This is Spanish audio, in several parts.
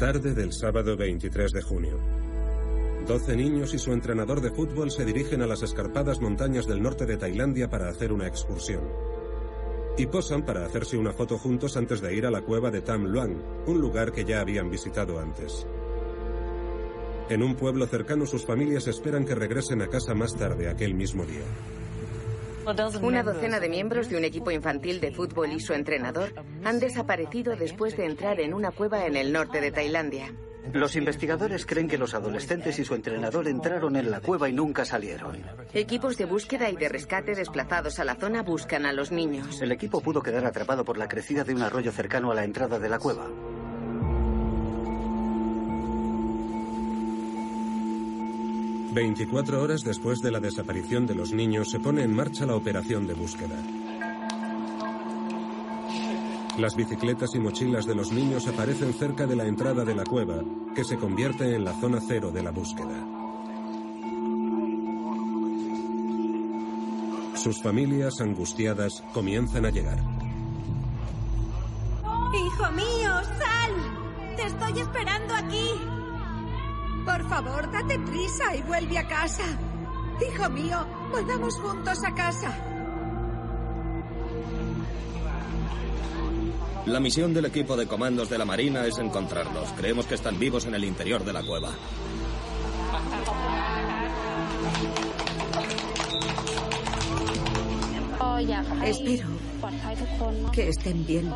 Tarde del sábado 23 de junio. Doce niños y su entrenador de fútbol se dirigen a las escarpadas montañas del norte de Tailandia para hacer una excursión. Y posan para hacerse una foto juntos antes de ir a la cueva de Tam Luang, un lugar que ya habían visitado antes. En un pueblo cercano sus familias esperan que regresen a casa más tarde aquel mismo día. Una docena de miembros de un equipo infantil de fútbol y su entrenador han desaparecido después de entrar en una cueva en el norte de Tailandia. Los investigadores creen que los adolescentes y su entrenador entraron en la cueva y nunca salieron. Equipos de búsqueda y de rescate desplazados a la zona buscan a los niños. El equipo pudo quedar atrapado por la crecida de un arroyo cercano a la entrada de la cueva. 24 horas después de la desaparición de los niños se pone en marcha la operación de búsqueda. Las bicicletas y mochilas de los niños aparecen cerca de la entrada de la cueva, que se convierte en la zona cero de la búsqueda. Sus familias, angustiadas, comienzan a llegar. ¡Hijo mío, sal! ¡Te estoy esperando aquí! Por favor, date prisa y vuelve a casa. Hijo mío, volvamos juntos a casa. La misión del equipo de comandos de la Marina es encontrarlos. Creemos que están vivos en el interior de la cueva. Espero que estén bien.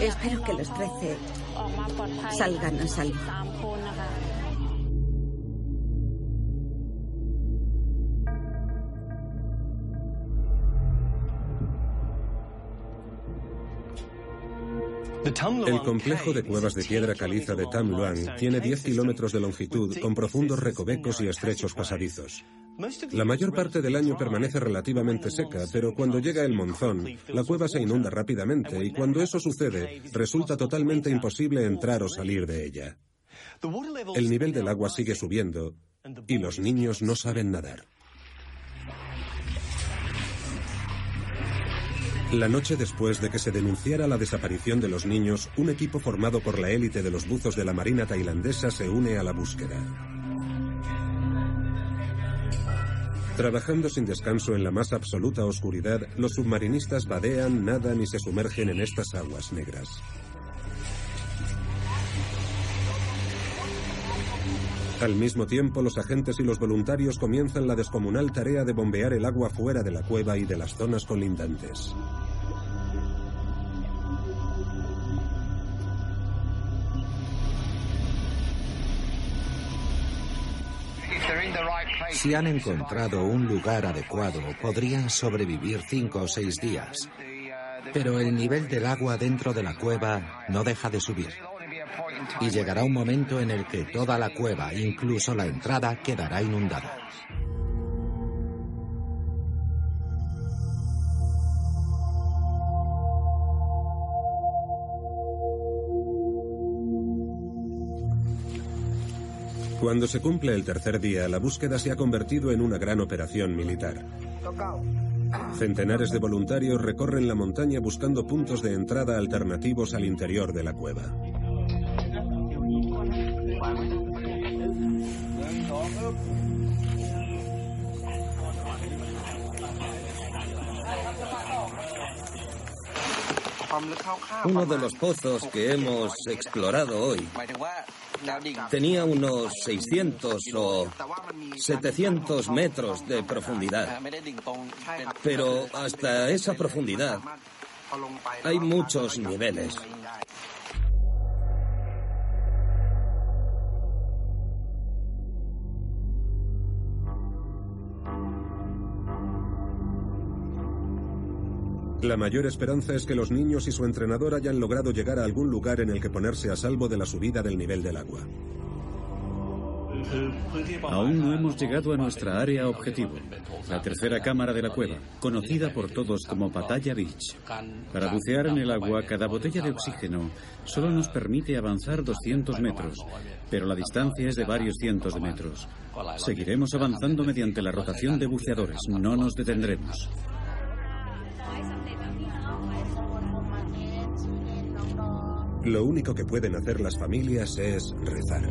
Espero que los trece salgan a salvo. El complejo de cuevas de piedra caliza de Tam Luang tiene 10 kilómetros de longitud con profundos recovecos y estrechos pasadizos. La mayor parte del año permanece relativamente seca, pero cuando llega el monzón, la cueva se inunda rápidamente y cuando eso sucede, resulta totalmente imposible entrar o salir de ella. El nivel del agua sigue subiendo y los niños no saben nadar. La noche después de que se denunciara la desaparición de los niños, un equipo formado por la élite de los buzos de la Marina tailandesa se une a la búsqueda. Trabajando sin descanso en la más absoluta oscuridad, los submarinistas vadean, nadan y se sumergen en estas aguas negras. Al mismo tiempo, los agentes y los voluntarios comienzan la descomunal tarea de bombear el agua fuera de la cueva y de las zonas colindantes. Si han encontrado un lugar adecuado, podrían sobrevivir cinco o seis días. Pero el nivel del agua dentro de la cueva no deja de subir. Y llegará un momento en el que toda la cueva, incluso la entrada, quedará inundada. Cuando se cumple el tercer día, la búsqueda se ha convertido en una gran operación militar. Centenares de voluntarios recorren la montaña buscando puntos de entrada alternativos al interior de la cueva. Uno de los pozos que hemos explorado hoy tenía unos 600 o 700 metros de profundidad. Pero hasta esa profundidad hay muchos niveles. La mayor esperanza es que los niños y su entrenador hayan logrado llegar a algún lugar en el que ponerse a salvo de la subida del nivel del agua. Aún no hemos llegado a nuestra área objetivo, la tercera cámara de la cueva, conocida por todos como Pattaya Beach. Para bucear en el agua, cada botella de oxígeno solo nos permite avanzar 200 metros, pero la distancia es de varios cientos de metros. Seguiremos avanzando mediante la rotación de buceadores, no nos detendremos. Lo único que pueden hacer las familias es rezar.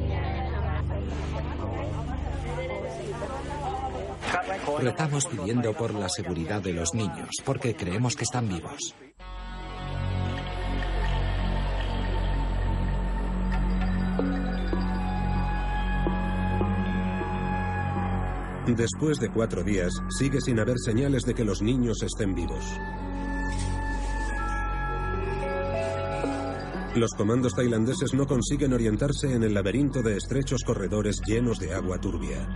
Rezamos pidiendo por la seguridad de los niños, porque creemos que están vivos. Después de cuatro días, sigue sin haber señales de que los niños estén vivos. Los comandos tailandeses no consiguen orientarse en el laberinto de estrechos corredores llenos de agua turbia.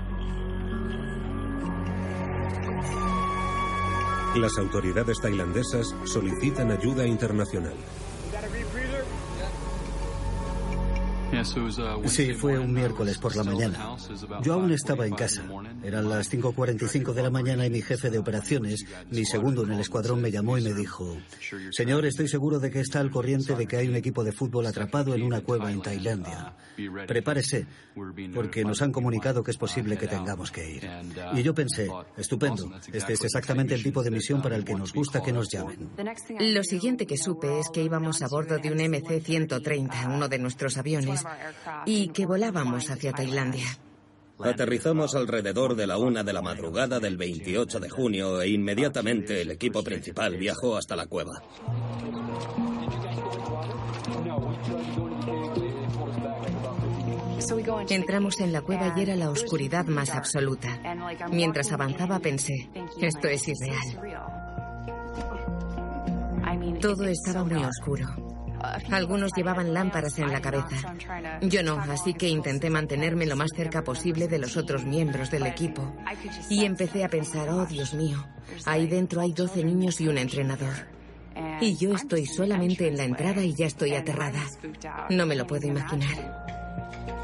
Las autoridades tailandesas solicitan ayuda internacional. Sí, fue un miércoles por la mañana. Yo aún estaba en casa. Eran las 5.45 de la mañana y mi jefe de operaciones, mi segundo en el escuadrón, me llamó y me dijo, Señor, estoy seguro de que está al corriente de que hay un equipo de fútbol atrapado en una cueva en Tailandia. Prepárese, porque nos han comunicado que es posible que tengamos que ir. Y yo pensé, estupendo, este es exactamente el tipo de misión para el que nos gusta que nos llamen. Lo siguiente que supe es que íbamos a bordo de un MC-130, uno de nuestros aviones, y que volábamos hacia Tailandia. Aterrizamos alrededor de la una de la madrugada del 28 de junio e inmediatamente el equipo principal viajó hasta la cueva. Entramos en la cueva y era la oscuridad más absoluta. Mientras avanzaba pensé, esto es irreal. Todo estaba muy oscuro. Algunos llevaban lámparas en la cabeza. Yo no, así que intenté mantenerme lo más cerca posible de los otros miembros del equipo. Y empecé a pensar, oh Dios mío, ahí dentro hay 12 niños y un entrenador. Y yo estoy solamente en la entrada y ya estoy aterrada. No me lo puedo imaginar.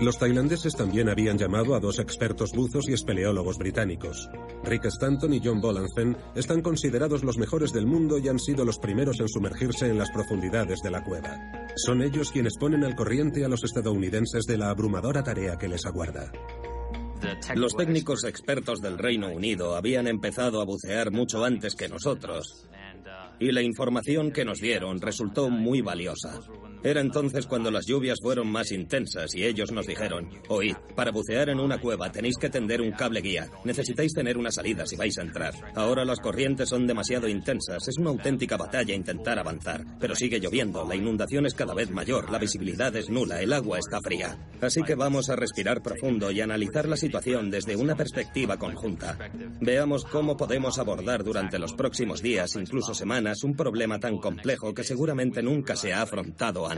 Los tailandeses también habían llamado a dos expertos buzos y espeleólogos británicos. Rick Stanton y John Bolanfen están considerados los mejores del mundo y han sido los primeros en sumergirse en las profundidades de la cueva. Son ellos quienes ponen al corriente a los estadounidenses de la abrumadora tarea que les aguarda. Los técnicos expertos del Reino Unido habían empezado a bucear mucho antes que nosotros y la información que nos dieron resultó muy valiosa. Era entonces cuando las lluvias fueron más intensas y ellos nos dijeron, oíd, para bucear en una cueva tenéis que tender un cable guía, necesitáis tener una salida si vais a entrar. Ahora las corrientes son demasiado intensas, es una auténtica batalla intentar avanzar, pero sigue lloviendo, la inundación es cada vez mayor, la visibilidad es nula, el agua está fría. Así que vamos a respirar profundo y analizar la situación desde una perspectiva conjunta. Veamos cómo podemos abordar durante los próximos días, incluso semanas, un problema tan complejo que seguramente nunca se ha afrontado antes.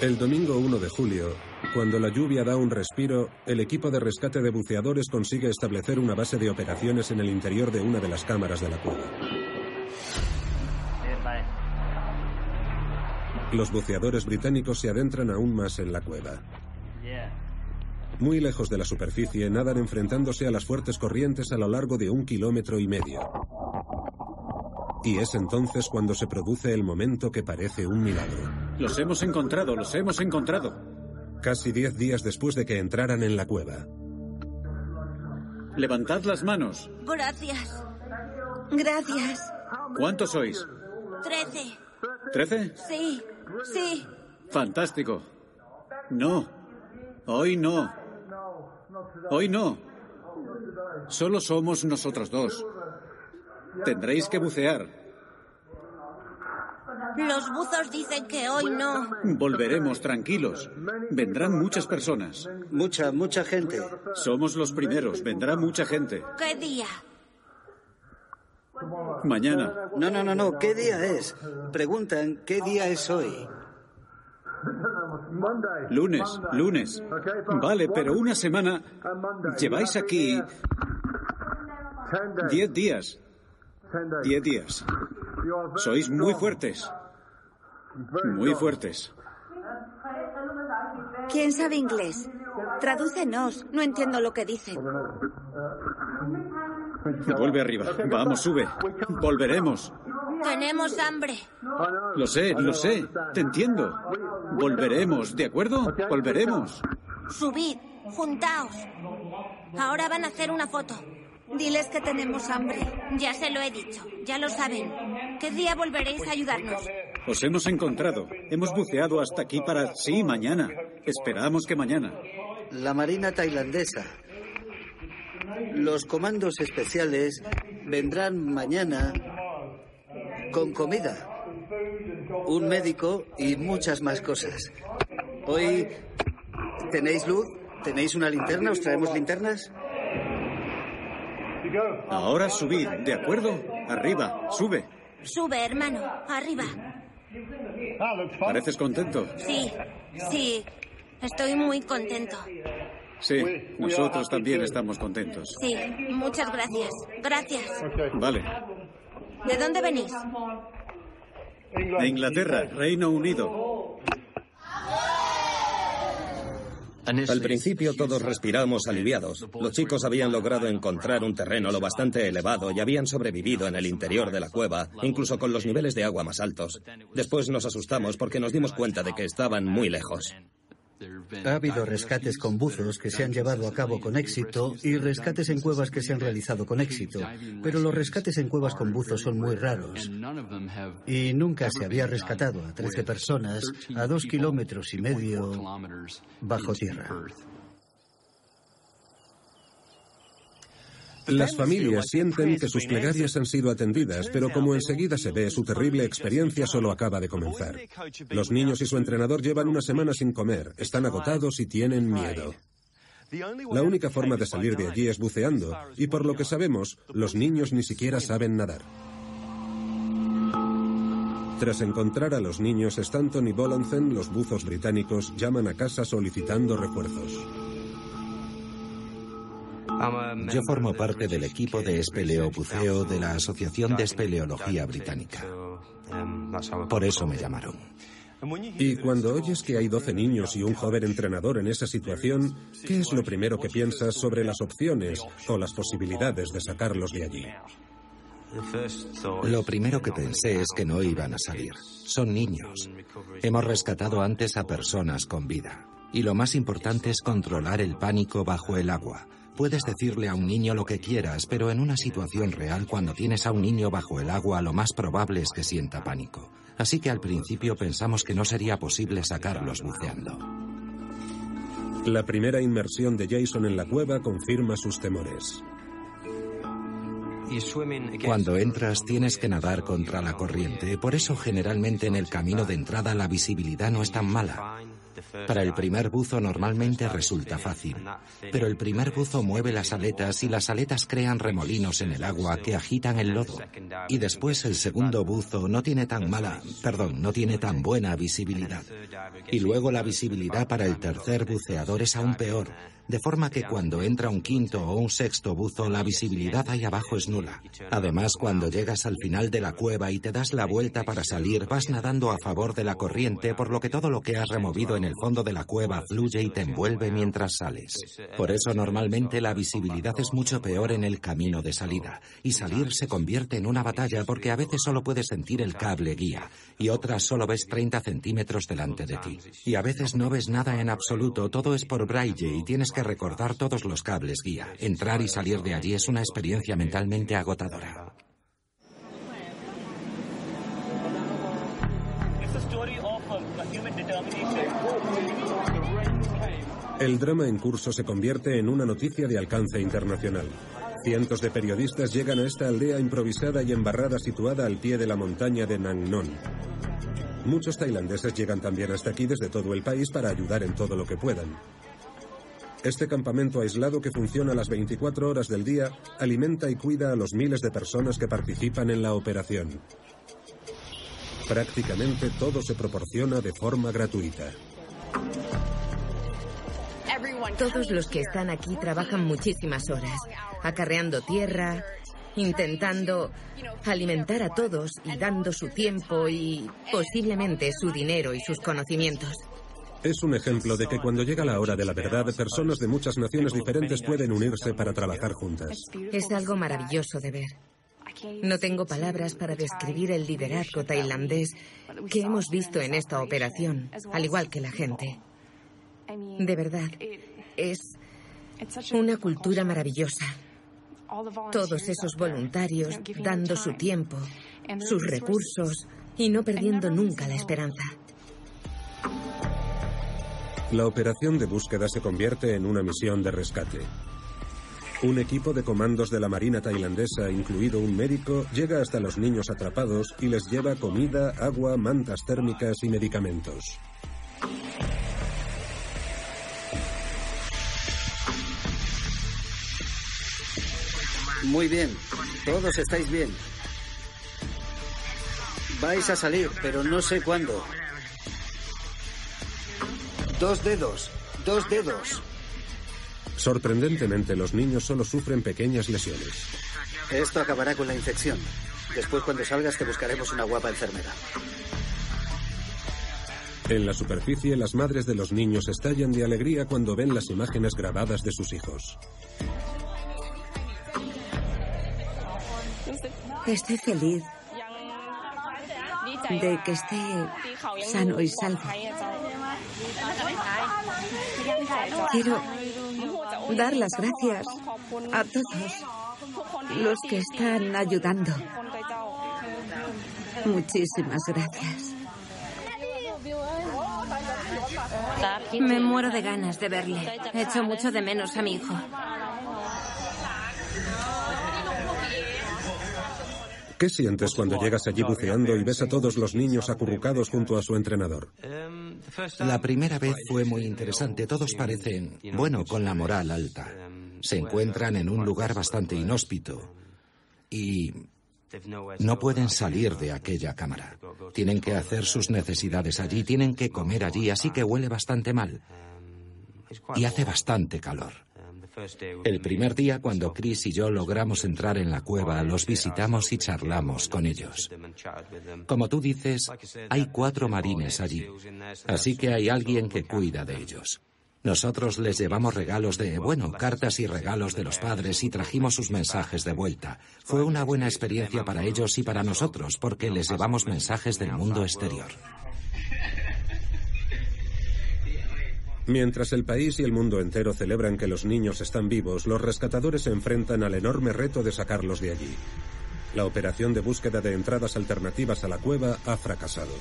El domingo 1 de julio, cuando la lluvia da un respiro, el equipo de rescate de buceadores consigue establecer una base de operaciones en el interior de una de las cámaras de la cueva. Los buceadores británicos se adentran aún más en la cueva. Muy lejos de la superficie, nadan enfrentándose a las fuertes corrientes a lo largo de un kilómetro y medio. Y es entonces cuando se produce el momento que parece un milagro. Los hemos encontrado, los hemos encontrado. Casi diez días después de que entraran en la cueva. Levantad las manos. Gracias. Gracias. ¿Cuántos sois? Trece. ¿Trece? Sí, sí. Fantástico. No. Hoy no. Hoy no. Solo somos nosotros dos. Tendréis que bucear. Los buzos dicen que hoy no. Volveremos tranquilos. Vendrán muchas personas. Mucha, mucha gente. Somos los primeros. Vendrá mucha gente. ¿Qué día? Mañana. No, no, no, no. ¿Qué día es? Preguntan, ¿qué día es hoy? Lunes, lunes. Vale, pero una semana. Lleváis aquí. Diez días. Diez días. Sois muy fuertes. Muy fuertes. ¿Quién sabe inglés? Tradúcenos. No entiendo lo que dicen. Vuelve arriba. Vamos, sube. Volveremos. Tenemos hambre. Lo sé, lo sé. Te entiendo. Volveremos, ¿de acuerdo? Volveremos. Subid. Juntaos. Ahora van a hacer una foto. Diles que tenemos hambre. Ya se lo he dicho. Ya lo saben. ¿Qué día volveréis a ayudarnos? Os hemos encontrado. Hemos buceado hasta aquí para... Sí, mañana. Esperamos que mañana. La Marina tailandesa. Los comandos especiales vendrán mañana con comida, un médico y muchas más cosas. Hoy, ¿tenéis luz? ¿Tenéis una linterna? ¿Os traemos linternas? Ahora subid, ¿de acuerdo? Arriba, sube. Sube, hermano, arriba. ¿Pareces contento? Sí, sí, estoy muy contento. Sí, nosotros también estamos contentos. Sí, muchas gracias. Gracias. Vale. ¿De dónde venís? De Inglaterra, Reino Unido. Al principio todos respiramos aliviados. Los chicos habían logrado encontrar un terreno lo bastante elevado y habían sobrevivido en el interior de la cueva, incluso con los niveles de agua más altos. Después nos asustamos porque nos dimos cuenta de que estaban muy lejos. Ha habido rescates con buzos que se han llevado a cabo con éxito y rescates en cuevas que se han realizado con éxito, pero los rescates en cuevas con buzos son muy raros y nunca se había rescatado a 13 personas a dos kilómetros y medio bajo tierra. Las familias sienten que sus plegarias han sido atendidas, pero como enseguida se ve, su terrible experiencia solo acaba de comenzar. Los niños y su entrenador llevan una semana sin comer, están agotados y tienen miedo. La única forma de salir de allí es buceando, y por lo que sabemos, los niños ni siquiera saben nadar. Tras encontrar a los niños, Stanton y Bolanzen, los buzos británicos, llaman a casa solicitando refuerzos. Yo formo parte del equipo de espeleobuceo de la Asociación de Espeleología Británica. Por eso me llamaron. Y cuando oyes que hay 12 niños y un joven entrenador en esa situación, ¿qué es lo primero que piensas sobre las opciones o las posibilidades de sacarlos de allí? Lo primero que pensé es que no iban a salir. Son niños. Hemos rescatado antes a personas con vida. Y lo más importante es controlar el pánico bajo el agua. Puedes decirle a un niño lo que quieras, pero en una situación real, cuando tienes a un niño bajo el agua, lo más probable es que sienta pánico. Así que al principio pensamos que no sería posible sacarlos buceando. La primera inmersión de Jason en la cueva confirma sus temores. Cuando entras tienes que nadar contra la corriente, por eso generalmente en el camino de entrada la visibilidad no es tan mala. Para el primer buzo normalmente resulta fácil, pero el primer buzo mueve las aletas y las aletas crean remolinos en el agua que agitan el lodo. Y después el segundo buzo no tiene tan mala, perdón, no tiene tan buena visibilidad. Y luego la visibilidad para el tercer buceador es aún peor, de forma que cuando entra un quinto o un sexto buzo la visibilidad ahí abajo es nula. Además, cuando llegas al final de la cueva y te das la vuelta para salir, vas nadando a favor de la corriente, por lo que todo lo que has removido en el fondo de la cueva fluye y te envuelve mientras sales. Por eso normalmente la visibilidad es mucho peor en el camino de salida, y salir se convierte en una batalla porque a veces solo puedes sentir el cable guía y otras solo ves 30 centímetros delante de ti. Y a veces no ves nada en absoluto, todo es por braille y tienes que recordar todos los cables guía. Entrar y salir de allí es una experiencia mentalmente agotadora. El drama en curso se convierte en una noticia de alcance internacional. Cientos de periodistas llegan a esta aldea improvisada y embarrada situada al pie de la montaña de Nang Non. Muchos tailandeses llegan también hasta aquí desde todo el país para ayudar en todo lo que puedan. Este campamento aislado que funciona las 24 horas del día alimenta y cuida a los miles de personas que participan en la operación. Prácticamente todo se proporciona de forma gratuita. Todos los que están aquí trabajan muchísimas horas, acarreando tierra, intentando alimentar a todos y dando su tiempo y posiblemente su dinero y sus conocimientos. Es un ejemplo de que cuando llega la hora de la verdad, personas de muchas naciones diferentes pueden unirse para trabajar juntas. Es algo maravilloso de ver. No tengo palabras para describir el liderazgo tailandés que hemos visto en esta operación, al igual que la gente. De verdad, es una cultura maravillosa. Todos esos voluntarios dando su tiempo sus recursos y no perdiendo nunca la esperanza. La operación de búsqueda se convierte en una misión de rescate. Un equipo de comandos de la Marina tailandesa, incluido un médico, llega hasta los niños atrapados y les lleva comida, agua, mantas térmicas y medicamentos. Muy bien, todos estáis bien. Vais a salir, pero no sé cuándo. Dos dedos, dos dedos. Sorprendentemente, los niños solo sufren pequeñas lesiones. Esto acabará con la infección. Después, cuando salgas, te buscaremos una guapa enfermera. En la superficie, las madres de los niños estallan de alegría cuando ven las imágenes grabadas de sus hijos. Estoy feliz de que esté sano y salvo. Quiero dar las gracias a todos los que están ayudando. Muchísimas gracias. Me muero de ganas de verle. Echo mucho de menos a mi hijo. ¿Qué sientes cuando llegas allí buceando y ves a todos los niños acurrucados junto a su entrenador? La primera vez fue muy interesante. Todos parecen, bueno, con la moral alta. Se encuentran en un lugar bastante inhóspito y no pueden salir de aquella cámara. Tienen que hacer sus necesidades allí, tienen que comer allí, así que huele bastante mal. Y hace bastante calor. El primer día, cuando Chris y yo logramos entrar en la cueva, los visitamos y charlamos con ellos. Como tú dices, hay cuatro marines allí, así que hay alguien que cuida de ellos. Nosotros les llevamos regalos de, bueno, cartas y regalos de los padres y trajimos sus mensajes de vuelta. Fue una buena experiencia para ellos y para nosotros porque les llevamos mensajes del mundo exterior. Mientras el país y el mundo entero celebran que los niños están vivos, los rescatadores se enfrentan al enorme reto de sacarlos de allí. La operación de búsqueda de entradas alternativas a la cueva ha fracasado.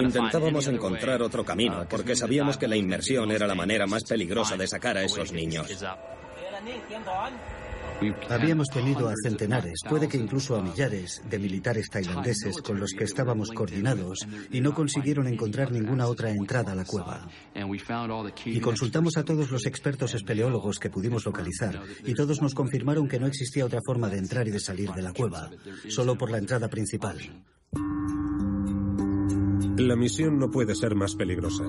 Intentábamos encontrar otro camino porque sabíamos que la inmersión era la manera más peligrosa de sacar a esos niños. Habíamos tenido a centenares, puede que incluso a millares, de militares tailandeses con los que estábamos coordinados y no consiguieron encontrar ninguna otra entrada a la cueva. Y consultamos a todos los expertos espeleólogos que pudimos localizar y todos nos confirmaron que no existía otra forma de entrar y de salir de la cueva, solo por la entrada principal. La misión no puede ser más peligrosa.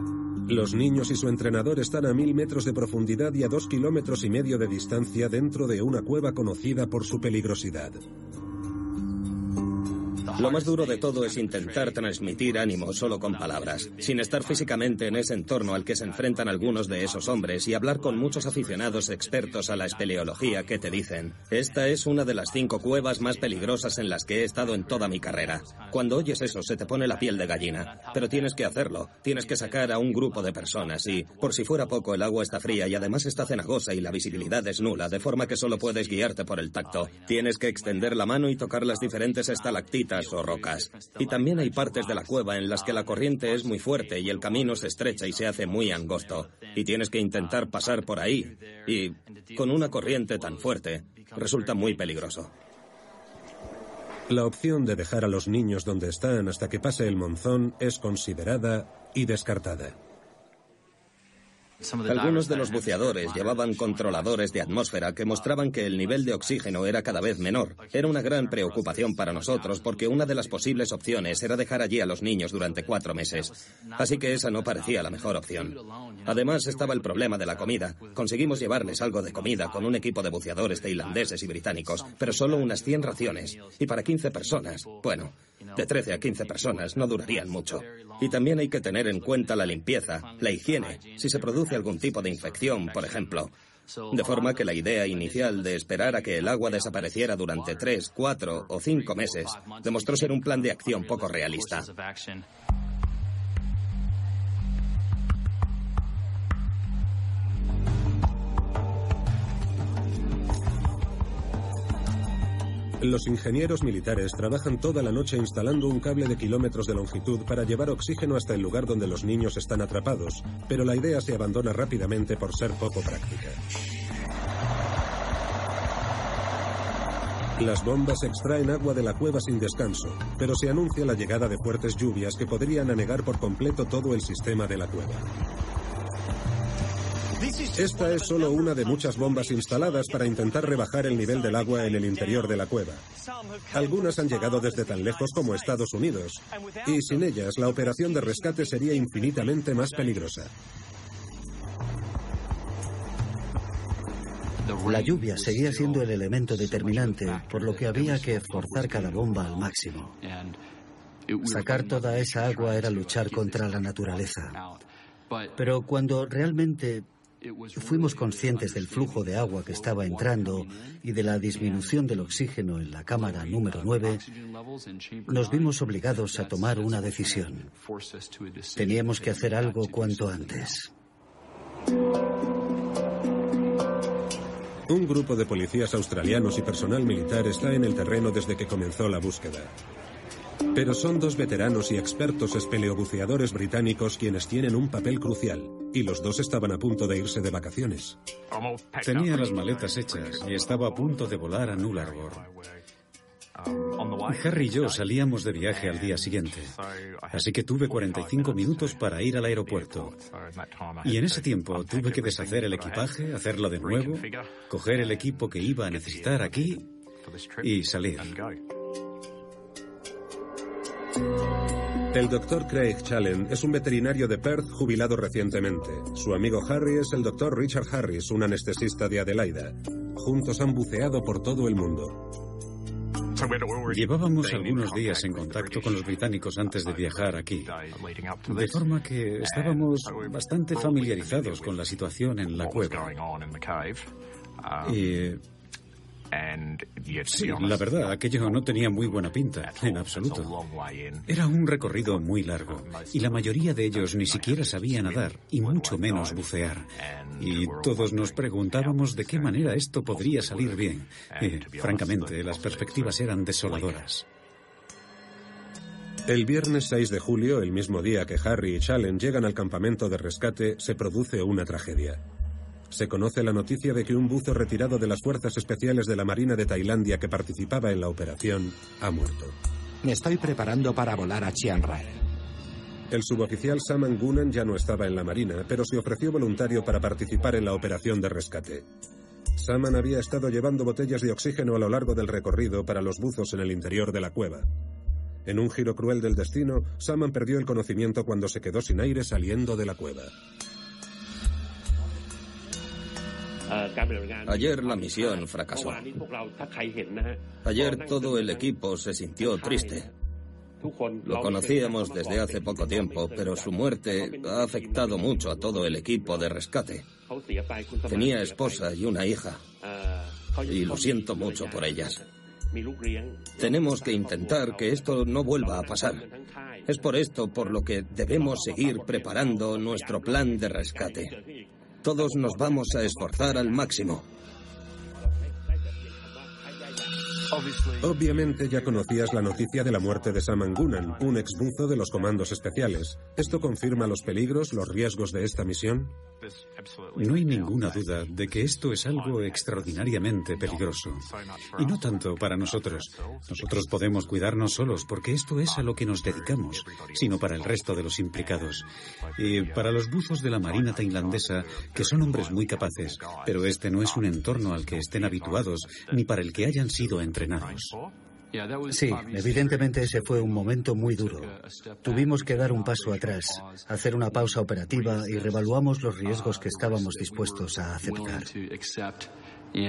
Los niños y su entrenador están a mil metros de profundidad y a dos kilómetros y medio de distancia dentro de una cueva conocida por su peligrosidad. Lo más duro de todo es intentar transmitir ánimo solo con palabras, sin estar físicamente en ese entorno al que se enfrentan algunos de esos hombres y hablar con muchos aficionados expertos a la espeleología que te dicen, esta es una de las cinco cuevas más peligrosas en las que he estado en toda mi carrera. Cuando oyes eso se te pone la piel de gallina, pero tienes que hacerlo, tienes que sacar a un grupo de personas y, por si fuera poco, el agua está fría y además está cenagosa y la visibilidad es nula, de forma que solo puedes guiarte por el tacto. Tienes que extender la mano y tocar las diferentes estalactitas o rocas. Y también hay partes de la cueva en las que la corriente es muy fuerte y el camino se estrecha y se hace muy angosto. Y tienes que intentar pasar por ahí. Y con una corriente tan fuerte, resulta muy peligroso. La opción de dejar a los niños donde están hasta que pase el monzón es considerada y descartada. Algunos de los buceadores llevaban controladores de atmósfera que mostraban que el nivel de oxígeno era cada vez menor. Era una gran preocupación para nosotros porque una de las posibles opciones era dejar allí a los niños durante cuatro meses. Así que esa no parecía la mejor opción. Además estaba el problema de la comida. Conseguimos llevarles algo de comida con un equipo de buceadores tailandeses y británicos, pero solo unas 100 raciones. Y para 15 personas, bueno, de 13 a 15 personas no durarían mucho. Y también hay que tener en cuenta la limpieza, la higiene, si se produce algún tipo de infección, por ejemplo. De forma que la idea inicial de esperar a que el agua desapareciera durante tres, cuatro o cinco meses demostró ser un plan de acción poco realista. Los ingenieros militares trabajan toda la noche instalando un cable de kilómetros de longitud para llevar oxígeno hasta el lugar donde los niños están atrapados, pero la idea se abandona rápidamente por ser poco práctica. Las bombas extraen agua de la cueva sin descanso, pero se anuncia la llegada de fuertes lluvias que podrían anegar por completo todo el sistema de la cueva. Esta es solo una de muchas bombas instaladas para intentar rebajar el nivel del agua en el interior de la cueva. Algunas han llegado desde tan lejos como Estados Unidos, y sin ellas la operación de rescate sería infinitamente más peligrosa. La lluvia seguía siendo el elemento determinante, por lo que había que forzar cada bomba al máximo. Sacar toda esa agua era luchar contra la naturaleza. Pero cuando realmente fuimos conscientes del flujo de agua que estaba entrando y de la disminución del oxígeno en la cámara número 9, nos vimos obligados a tomar una decisión. Teníamos que hacer algo cuanto antes. Un grupo de policías australianos y personal militar está en el terreno desde que comenzó la búsqueda. Pero son dos veteranos y expertos espeleobuceadores británicos quienes tienen un papel crucial, y los dos estaban a punto de irse de vacaciones. Tenía las maletas hechas y estaba a punto de volar a Nullarbor. Harry y yo salíamos de viaje al día siguiente, así que tuve 45 minutos para ir al aeropuerto. Y en ese tiempo tuve que deshacer el equipaje, hacerlo de nuevo, coger el equipo que iba a necesitar aquí y salir. El doctor Craig Challen es un veterinario de Perth jubilado recientemente. Su amigo Harry es el doctor Richard Harris, un anestesista de Adelaida. Juntos han buceado por todo el mundo. Llevábamos algunos días en contacto con los británicos antes de viajar aquí, de forma que estábamos bastante familiarizados con la situación en la cueva. Y Sí, la verdad, aquello no tenía muy buena pinta, en absoluto. Era un recorrido muy largo y la mayoría de ellos ni siquiera sabía nadar y mucho menos bucear. Y todos nos preguntábamos de qué manera esto podría salir bien. Y, francamente, las perspectivas eran desoladoras. El viernes 6 de julio, el mismo día que Harry y Challen llegan al campamento de rescate, se produce una tragedia se conoce la noticia de que un buzo retirado de las Fuerzas Especiales de la Marina de Tailandia que participaba en la operación ha muerto. Me estoy preparando para volar a Chiang Rai. El suboficial Saman Gunan ya no estaba en la Marina, pero se ofreció voluntario para participar en la operación de rescate. Saman había estado llevando botellas de oxígeno a lo largo del recorrido para los buzos en el interior de la cueva. En un giro cruel del destino, Saman perdió el conocimiento cuando se quedó sin aire saliendo de la cueva. Ayer la misión fracasó. Ayer todo el equipo se sintió triste. Lo conocíamos desde hace poco tiempo, pero su muerte ha afectado mucho a todo el equipo de rescate. Tenía esposa y una hija, y lo siento mucho por ellas. Tenemos que intentar que esto no vuelva a pasar. Es por esto por lo que debemos seguir preparando nuestro plan de rescate. Todos nos vamos a esforzar al máximo. Obviamente ya conocías la noticia de la muerte de Saman Gunan, un exbuzo de los comandos especiales. ¿Esto confirma los peligros, los riesgos de esta misión? No hay ninguna duda de que esto es algo extraordinariamente peligroso. Y no tanto para nosotros. Nosotros podemos cuidarnos solos porque esto es a lo que nos dedicamos, sino para el resto de los implicados. Y para los buzos de la Marina tailandesa, que son hombres muy capaces, pero este no es un entorno al que estén habituados ni para el que hayan sido entrenados. Sí, evidentemente ese fue un momento muy duro. Tuvimos que dar un paso atrás, hacer una pausa operativa y revaluamos los riesgos que estábamos dispuestos a aceptar. Y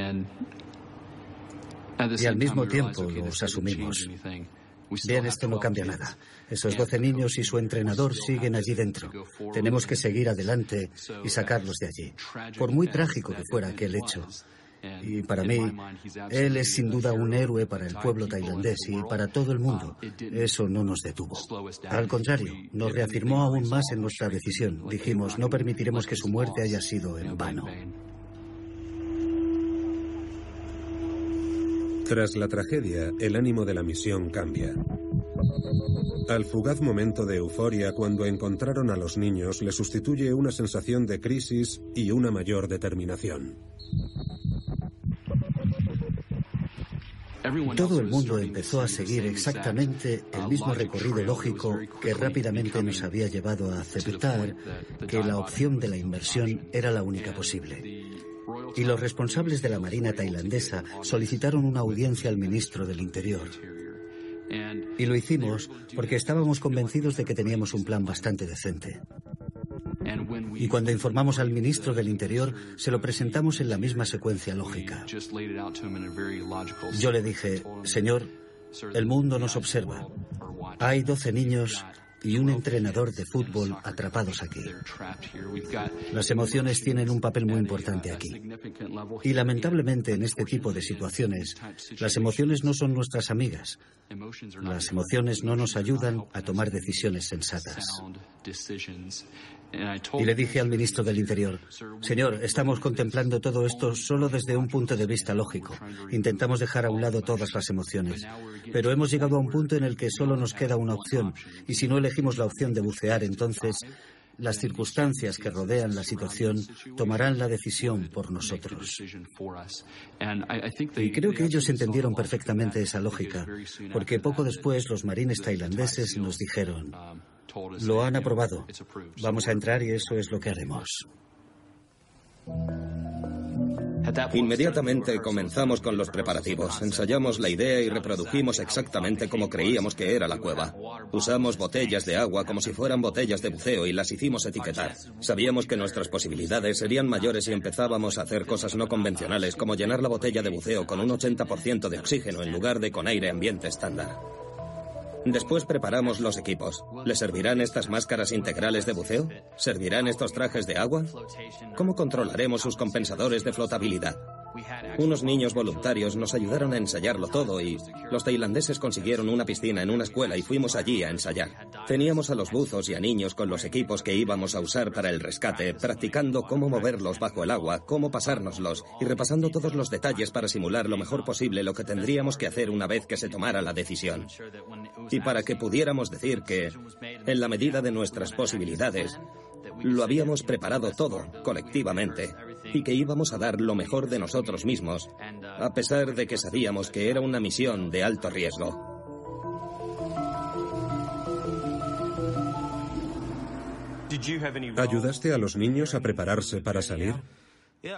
al mismo tiempo los asumimos. Bien, esto no cambia nada. Esos 12 niños y su entrenador siguen allí dentro. Tenemos que seguir adelante y sacarlos de allí. Por muy trágico que fuera aquel hecho, y para mí, él es sin duda un héroe para el pueblo tailandés y para todo el mundo. Eso no nos detuvo. Al contrario, nos reafirmó aún más en nuestra decisión. Dijimos, no permitiremos que su muerte haya sido en vano. Tras la tragedia, el ánimo de la misión cambia. Al fugaz momento de euforia cuando encontraron a los niños le sustituye una sensación de crisis y una mayor determinación. Todo el mundo empezó a seguir exactamente el mismo recorrido lógico que rápidamente nos había llevado a aceptar que la opción de la inversión era la única posible y los responsables de la Marina tailandesa solicitaron una audiencia al ministro del Interior. Y lo hicimos porque estábamos convencidos de que teníamos un plan bastante decente. Y cuando informamos al ministro del Interior, se lo presentamos en la misma secuencia lógica. Yo le dije, Señor, el mundo nos observa. Hay 12 niños y un entrenador de fútbol atrapados aquí. Las emociones tienen un papel muy importante aquí. Y lamentablemente en este tipo de situaciones, las emociones no son nuestras amigas. Las emociones no nos ayudan a tomar decisiones sensatas. Y le dije al ministro del Interior, Señor, estamos contemplando todo esto solo desde un punto de vista lógico. Intentamos dejar a un lado todas las emociones. Pero hemos llegado a un punto en el que solo nos queda una opción. Y si no elegimos la opción de bucear, entonces las circunstancias que rodean la situación tomarán la decisión por nosotros. Y creo que ellos entendieron perfectamente esa lógica, porque poco después los marines tailandeses nos dijeron, lo han aprobado. Vamos a entrar y eso es lo que haremos. Inmediatamente comenzamos con los preparativos. Ensayamos la idea y reprodujimos exactamente como creíamos que era la cueva. Usamos botellas de agua como si fueran botellas de buceo y las hicimos etiquetar. Sabíamos que nuestras posibilidades serían mayores y empezábamos a hacer cosas no convencionales como llenar la botella de buceo con un 80% de oxígeno en lugar de con aire ambiente estándar. Después preparamos los equipos. ¿Les servirán estas máscaras integrales de buceo? ¿Servirán estos trajes de agua? ¿Cómo controlaremos sus compensadores de flotabilidad? Unos niños voluntarios nos ayudaron a ensayarlo todo y los tailandeses consiguieron una piscina en una escuela y fuimos allí a ensayar. Teníamos a los buzos y a niños con los equipos que íbamos a usar para el rescate, practicando cómo moverlos bajo el agua, cómo pasárnoslos y repasando todos los detalles para simular lo mejor posible lo que tendríamos que hacer una vez que se tomara la decisión. Y para que pudiéramos decir que, en la medida de nuestras posibilidades, lo habíamos preparado todo, colectivamente, y que íbamos a dar lo mejor de nosotros mismos, a pesar de que sabíamos que era una misión de alto riesgo. ¿Ayudaste a los niños a prepararse para salir?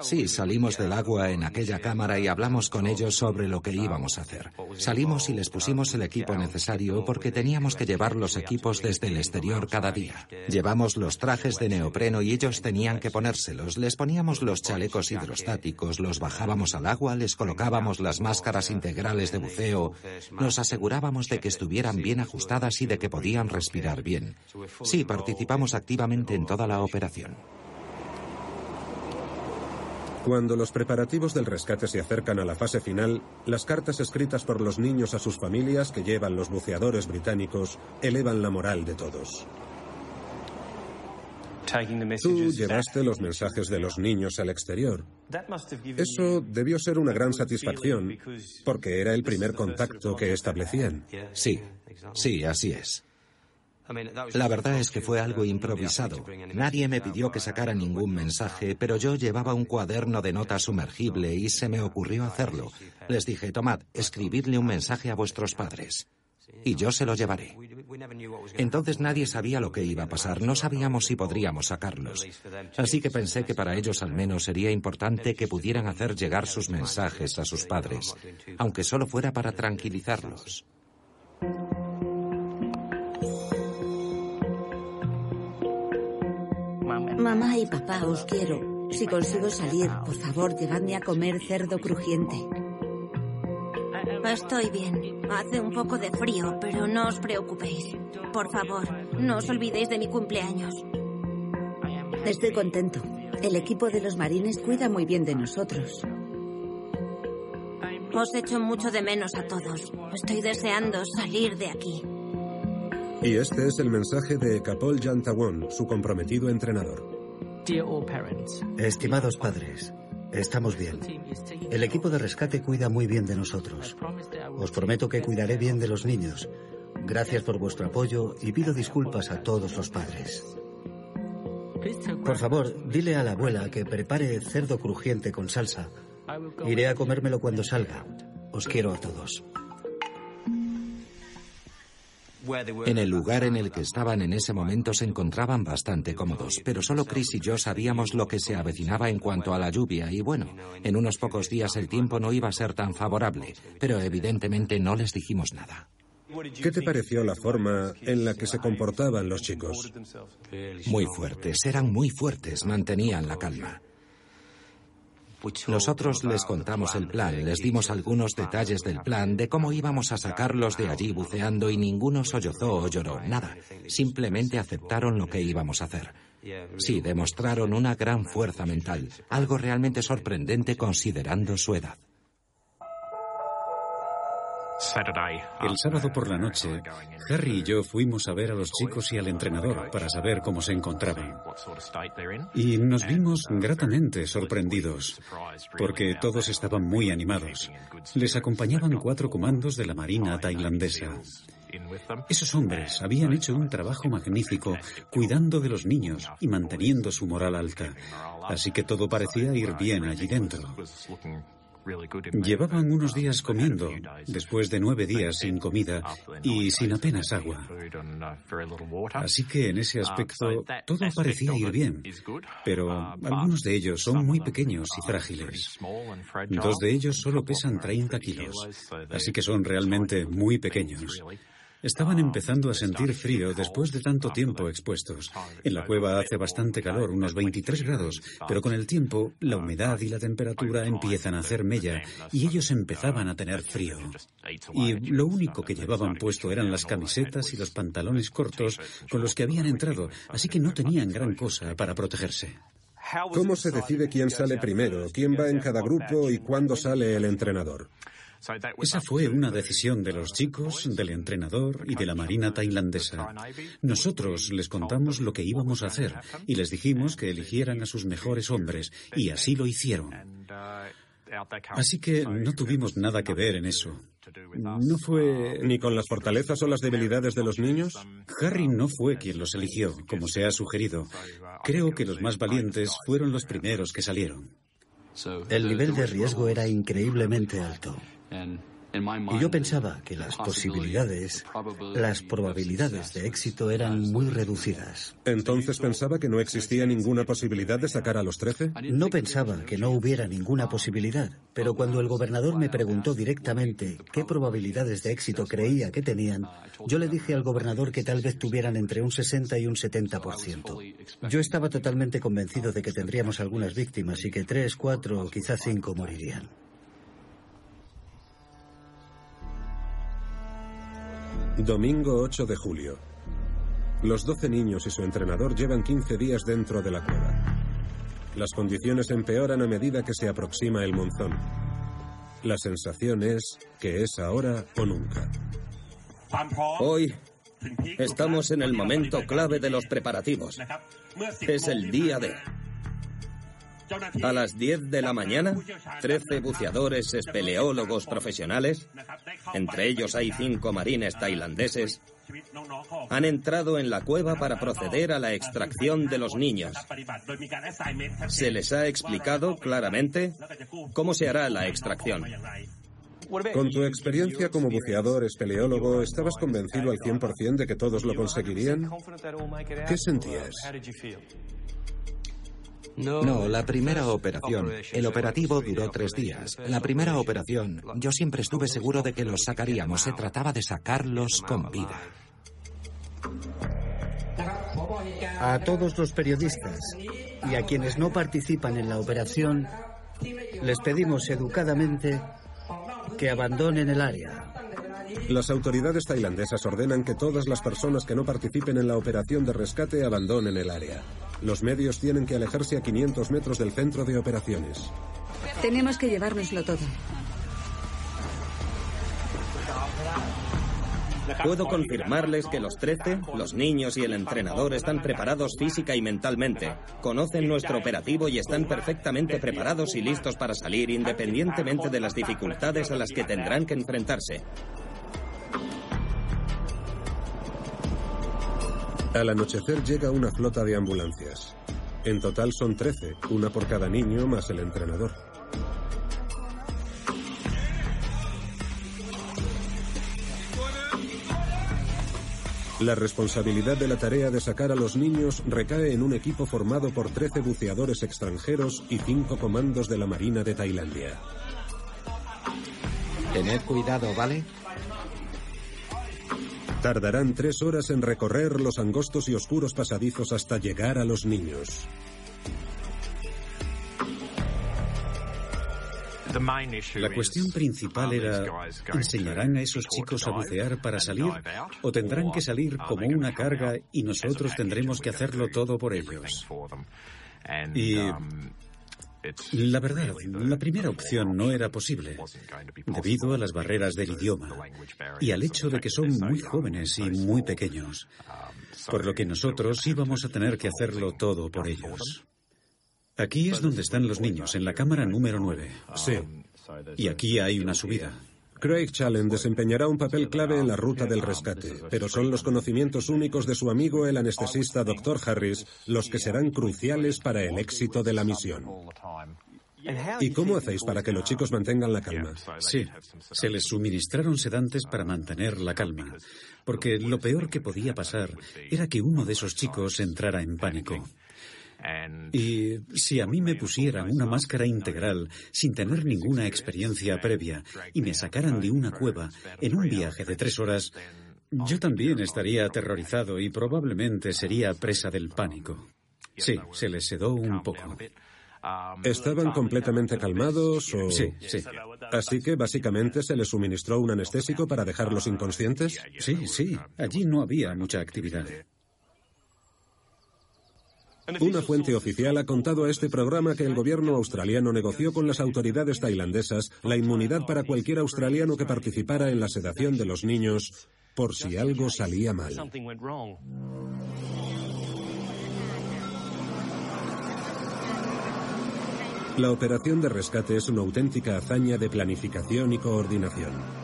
Sí, salimos del agua en aquella cámara y hablamos con ellos sobre lo que íbamos a hacer. Salimos y les pusimos el equipo necesario porque teníamos que llevar los equipos desde el exterior cada día. Llevamos los trajes de neopreno y ellos tenían que ponérselos. Les poníamos los chalecos hidrostáticos, los bajábamos al agua, les colocábamos las máscaras integrales de buceo, nos asegurábamos de que estuvieran bien ajustadas y de que podían respirar bien. Sí, participamos activamente en toda la operación. Cuando los preparativos del rescate se acercan a la fase final, las cartas escritas por los niños a sus familias que llevan los buceadores británicos elevan la moral de todos. Tú llevaste los mensajes de los niños al exterior. Eso debió ser una gran satisfacción, porque era el primer contacto que establecían. Sí, sí, así es. La verdad es que fue algo improvisado. Nadie me pidió que sacara ningún mensaje, pero yo llevaba un cuaderno de notas sumergible y se me ocurrió hacerlo. Les dije, tomad, escribidle un mensaje a vuestros padres. Y yo se lo llevaré. Entonces nadie sabía lo que iba a pasar, no sabíamos si podríamos sacarlos. Así que pensé que para ellos al menos sería importante que pudieran hacer llegar sus mensajes a sus padres, aunque solo fuera para tranquilizarlos. Mamá y papá, os quiero. Si consigo salir, por favor, llevadme a comer cerdo crujiente. Estoy bien. Hace un poco de frío, pero no os preocupéis. Por favor, no os olvidéis de mi cumpleaños. Estoy contento. El equipo de los marines cuida muy bien de nosotros. Os echo mucho de menos a todos. Estoy deseando salir de aquí. Y este es el mensaje de Kapol Yantawon, su comprometido entrenador. Estimados padres, Estamos bien. El equipo de rescate cuida muy bien de nosotros. Os prometo que cuidaré bien de los niños. Gracias por vuestro apoyo y pido disculpas a todos los padres. Por favor, dile a la abuela que prepare cerdo crujiente con salsa. Iré a comérmelo cuando salga. Os quiero a todos. En el lugar en el que estaban en ese momento se encontraban bastante cómodos, pero solo Chris y yo sabíamos lo que se avecinaba en cuanto a la lluvia y bueno, en unos pocos días el tiempo no iba a ser tan favorable, pero evidentemente no les dijimos nada. ¿Qué te pareció la forma en la que se comportaban los chicos? Muy fuertes, eran muy fuertes, mantenían la calma. Nosotros les contamos el plan, les dimos algunos detalles del plan, de cómo íbamos a sacarlos de allí buceando y ninguno sollozó o lloró, nada. Simplemente aceptaron lo que íbamos a hacer. Sí, demostraron una gran fuerza mental, algo realmente sorprendente considerando su edad. El sábado por la noche, Harry y yo fuimos a ver a los chicos y al entrenador para saber cómo se encontraban. Y nos vimos gratamente sorprendidos, porque todos estaban muy animados. Les acompañaban cuatro comandos de la Marina tailandesa. Esos hombres habían hecho un trabajo magnífico cuidando de los niños y manteniendo su moral alta, así que todo parecía ir bien allí dentro. Llevaban unos días comiendo, después de nueve días sin comida y sin apenas agua. Así que en ese aspecto todo parecía ir bien, pero algunos de ellos son muy pequeños y frágiles. Dos de ellos solo pesan 30 kilos, así que son realmente muy pequeños. Estaban empezando a sentir frío después de tanto tiempo expuestos. En la cueva hace bastante calor, unos 23 grados, pero con el tiempo la humedad y la temperatura empiezan a hacer mella y ellos empezaban a tener frío. Y lo único que llevaban puesto eran las camisetas y los pantalones cortos con los que habían entrado, así que no tenían gran cosa para protegerse. ¿Cómo se decide quién sale primero, quién va en cada grupo y cuándo sale el entrenador? Esa fue una decisión de los chicos, del entrenador y de la Marina tailandesa. Nosotros les contamos lo que íbamos a hacer y les dijimos que eligieran a sus mejores hombres y así lo hicieron. Así que no tuvimos nada que ver en eso. No fue... ¿Ni con las fortalezas o las debilidades de los niños? Harry no fue quien los eligió, como se ha sugerido. Creo que los más valientes fueron los primeros que salieron. El nivel de riesgo era increíblemente alto. Y yo pensaba que las posibilidades, las probabilidades de éxito eran muy reducidas. ¿Entonces pensaba que no existía ninguna posibilidad de sacar a los trece? No pensaba que no hubiera ninguna posibilidad, pero cuando el gobernador me preguntó directamente qué probabilidades de éxito creía que tenían, yo le dije al gobernador que tal vez tuvieran entre un 60 y un 70%. Yo estaba totalmente convencido de que tendríamos algunas víctimas y que tres, cuatro o quizá cinco morirían. Domingo 8 de julio. Los 12 niños y su entrenador llevan 15 días dentro de la cueva. Las condiciones empeoran a medida que se aproxima el monzón. La sensación es que es ahora o nunca. Hoy estamos en el momento clave de los preparativos. Es el día de... A las 10 de la mañana, 13 buceadores espeleólogos profesionales, entre ellos hay cinco marines tailandeses, han entrado en la cueva para proceder a la extracción de los niños. Se les ha explicado claramente cómo se hará la extracción. Con tu experiencia como buceador espeleólogo, ¿estabas convencido al 100% de que todos lo conseguirían? ¿Qué sentías? No, la primera operación. El operativo duró tres días. La primera operación, yo siempre estuve seguro de que los sacaríamos. Se trataba de sacarlos con vida. A todos los periodistas y a quienes no participan en la operación, les pedimos educadamente que abandonen el área. Las autoridades tailandesas ordenan que todas las personas que no participen en la operación de rescate abandonen el área. Los medios tienen que alejarse a 500 metros del centro de operaciones. Tenemos que llevárnoslo todo. Puedo confirmarles que los 13, los niños y el entrenador están preparados física y mentalmente. Conocen nuestro operativo y están perfectamente preparados y listos para salir independientemente de las dificultades a las que tendrán que enfrentarse. Al anochecer llega una flota de ambulancias. En total son 13, una por cada niño más el entrenador. La responsabilidad de la tarea de sacar a los niños recae en un equipo formado por 13 buceadores extranjeros y 5 comandos de la Marina de Tailandia. Tened cuidado, ¿vale? Tardarán tres horas en recorrer los angostos y oscuros pasadizos hasta llegar a los niños. La cuestión principal era, ¿enseñarán a esos chicos a bucear para salir o tendrán que salir como una carga y nosotros tendremos que hacerlo todo por ellos? Y la verdad, la primera opción no era posible, debido a las barreras del idioma y al hecho de que son muy jóvenes y muy pequeños, por lo que nosotros íbamos a tener que hacerlo todo por ellos. Aquí es donde están los niños, en la cámara número 9. Sí. Y aquí hay una subida. Craig Challen desempeñará un papel clave en la ruta del rescate, pero son los conocimientos únicos de su amigo el anestesista Dr. Harris los que serán cruciales para el éxito de la misión. ¿Y cómo hacéis para que los chicos mantengan la calma? Sí, se les suministraron sedantes para mantener la calma, porque lo peor que podía pasar era que uno de esos chicos entrara en pánico. Y si a mí me pusieran una máscara integral sin tener ninguna experiencia previa y me sacaran de una cueva en un viaje de tres horas, yo también estaría aterrorizado y probablemente sería presa del pánico. Sí, se les sedó un poco. ¿Estaban completamente calmados o...? Sí, sí. Así que básicamente se les suministró un anestésico para dejarlos inconscientes. Sí, sí. Allí no había mucha actividad. Una fuente oficial ha contado a este programa que el gobierno australiano negoció con las autoridades tailandesas la inmunidad para cualquier australiano que participara en la sedación de los niños por si algo salía mal. La operación de rescate es una auténtica hazaña de planificación y coordinación.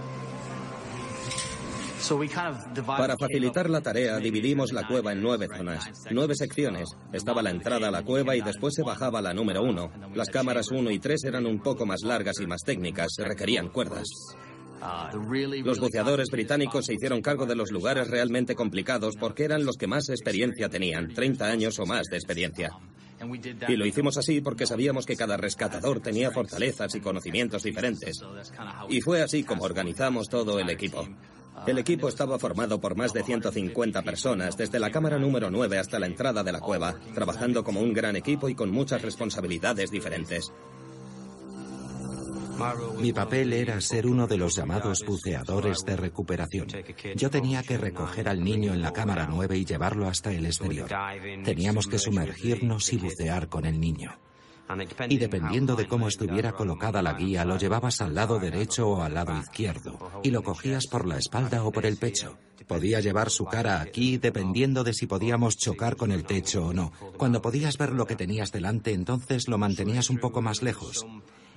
Para facilitar la tarea, dividimos la cueva en nueve zonas, nueve secciones. Estaba la entrada a la cueva y después se bajaba la número uno. Las cámaras uno y tres eran un poco más largas y más técnicas, se requerían cuerdas. Los buceadores británicos se hicieron cargo de los lugares realmente complicados porque eran los que más experiencia tenían, 30 años o más de experiencia. Y lo hicimos así porque sabíamos que cada rescatador tenía fortalezas y conocimientos diferentes. Y fue así como organizamos todo el equipo. El equipo estaba formado por más de 150 personas, desde la cámara número 9 hasta la entrada de la cueva, trabajando como un gran equipo y con muchas responsabilidades diferentes. Mi papel era ser uno de los llamados buceadores de recuperación. Yo tenía que recoger al niño en la cámara 9 y llevarlo hasta el exterior. Teníamos que sumergirnos y bucear con el niño. Y dependiendo de cómo estuviera colocada la guía, lo llevabas al lado derecho o al lado izquierdo, y lo cogías por la espalda o por el pecho. Podía llevar su cara aquí dependiendo de si podíamos chocar con el techo o no. Cuando podías ver lo que tenías delante, entonces lo mantenías un poco más lejos.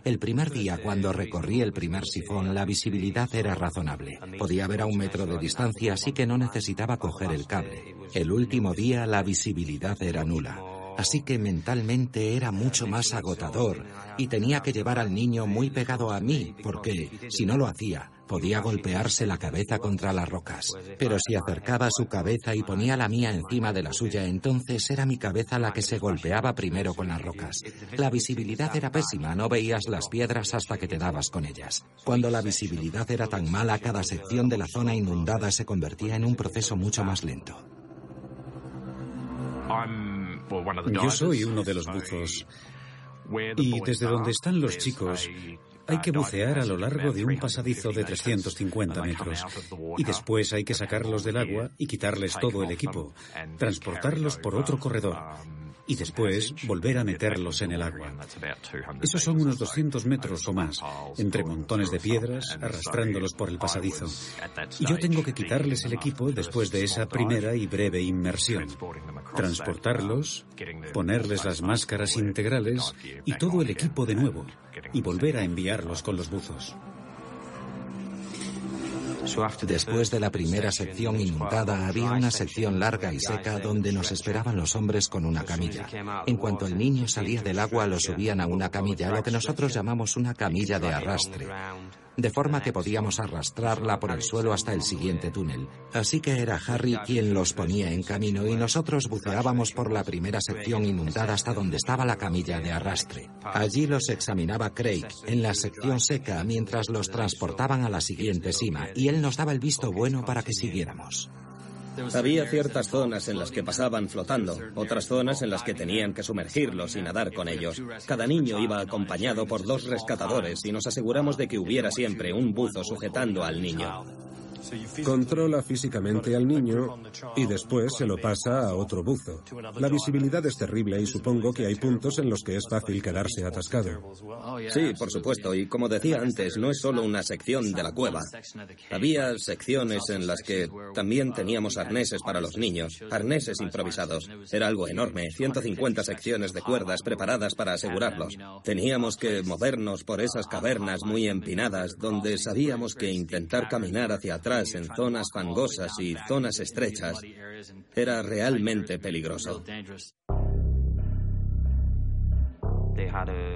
El primer día, cuando recorrí el primer sifón, la visibilidad era razonable. Podía ver a un metro de distancia, así que no necesitaba coger el cable. El último día, la visibilidad era nula. Así que mentalmente era mucho más agotador y tenía que llevar al niño muy pegado a mí, porque si no lo hacía, podía golpearse la cabeza contra las rocas. Pero si acercaba su cabeza y ponía la mía encima de la suya, entonces era mi cabeza la que se golpeaba primero con las rocas. La visibilidad era pésima, no veías las piedras hasta que te dabas con ellas. Cuando la visibilidad era tan mala, cada sección de la zona inundada se convertía en un proceso mucho más lento. Yo soy uno de los buzos. Y desde donde están los chicos, hay que bucear a lo largo de un pasadizo de 350 metros. Y después hay que sacarlos del agua y quitarles todo el equipo, transportarlos por otro corredor. Y después volver a meterlos en el agua. Esos son unos 200 metros o más, entre montones de piedras, arrastrándolos por el pasadizo. Y yo tengo que quitarles el equipo después de esa primera y breve inmersión. Transportarlos, ponerles las máscaras integrales y todo el equipo de nuevo, y volver a enviarlos con los buzos. Después de la primera sección inundada, había una sección larga y seca donde nos esperaban los hombres con una camilla. En cuanto el niño salía del agua, lo subían a una camilla, lo que nosotros llamamos una camilla de arrastre de forma que podíamos arrastrarla por el suelo hasta el siguiente túnel. Así que era Harry quien los ponía en camino y nosotros buceábamos por la primera sección inundada hasta donde estaba la camilla de arrastre. Allí los examinaba Craig en la sección seca mientras los transportaban a la siguiente cima y él nos daba el visto bueno para que siguiéramos. Había ciertas zonas en las que pasaban flotando, otras zonas en las que tenían que sumergirlos y nadar con ellos. Cada niño iba acompañado por dos rescatadores y nos aseguramos de que hubiera siempre un buzo sujetando al niño. Controla físicamente al niño y después se lo pasa a otro buzo. La visibilidad es terrible y supongo que hay puntos en los que es fácil quedarse atascado. Sí, por supuesto. Y como decía antes, no es solo una sección de la cueva. Había secciones en las que también teníamos arneses para los niños, arneses improvisados. Era algo enorme, 150 secciones de cuerdas preparadas para asegurarlos. Teníamos que movernos por esas cavernas muy empinadas donde sabíamos que intentar caminar hacia atrás en zonas fangosas y zonas estrechas era realmente peligroso.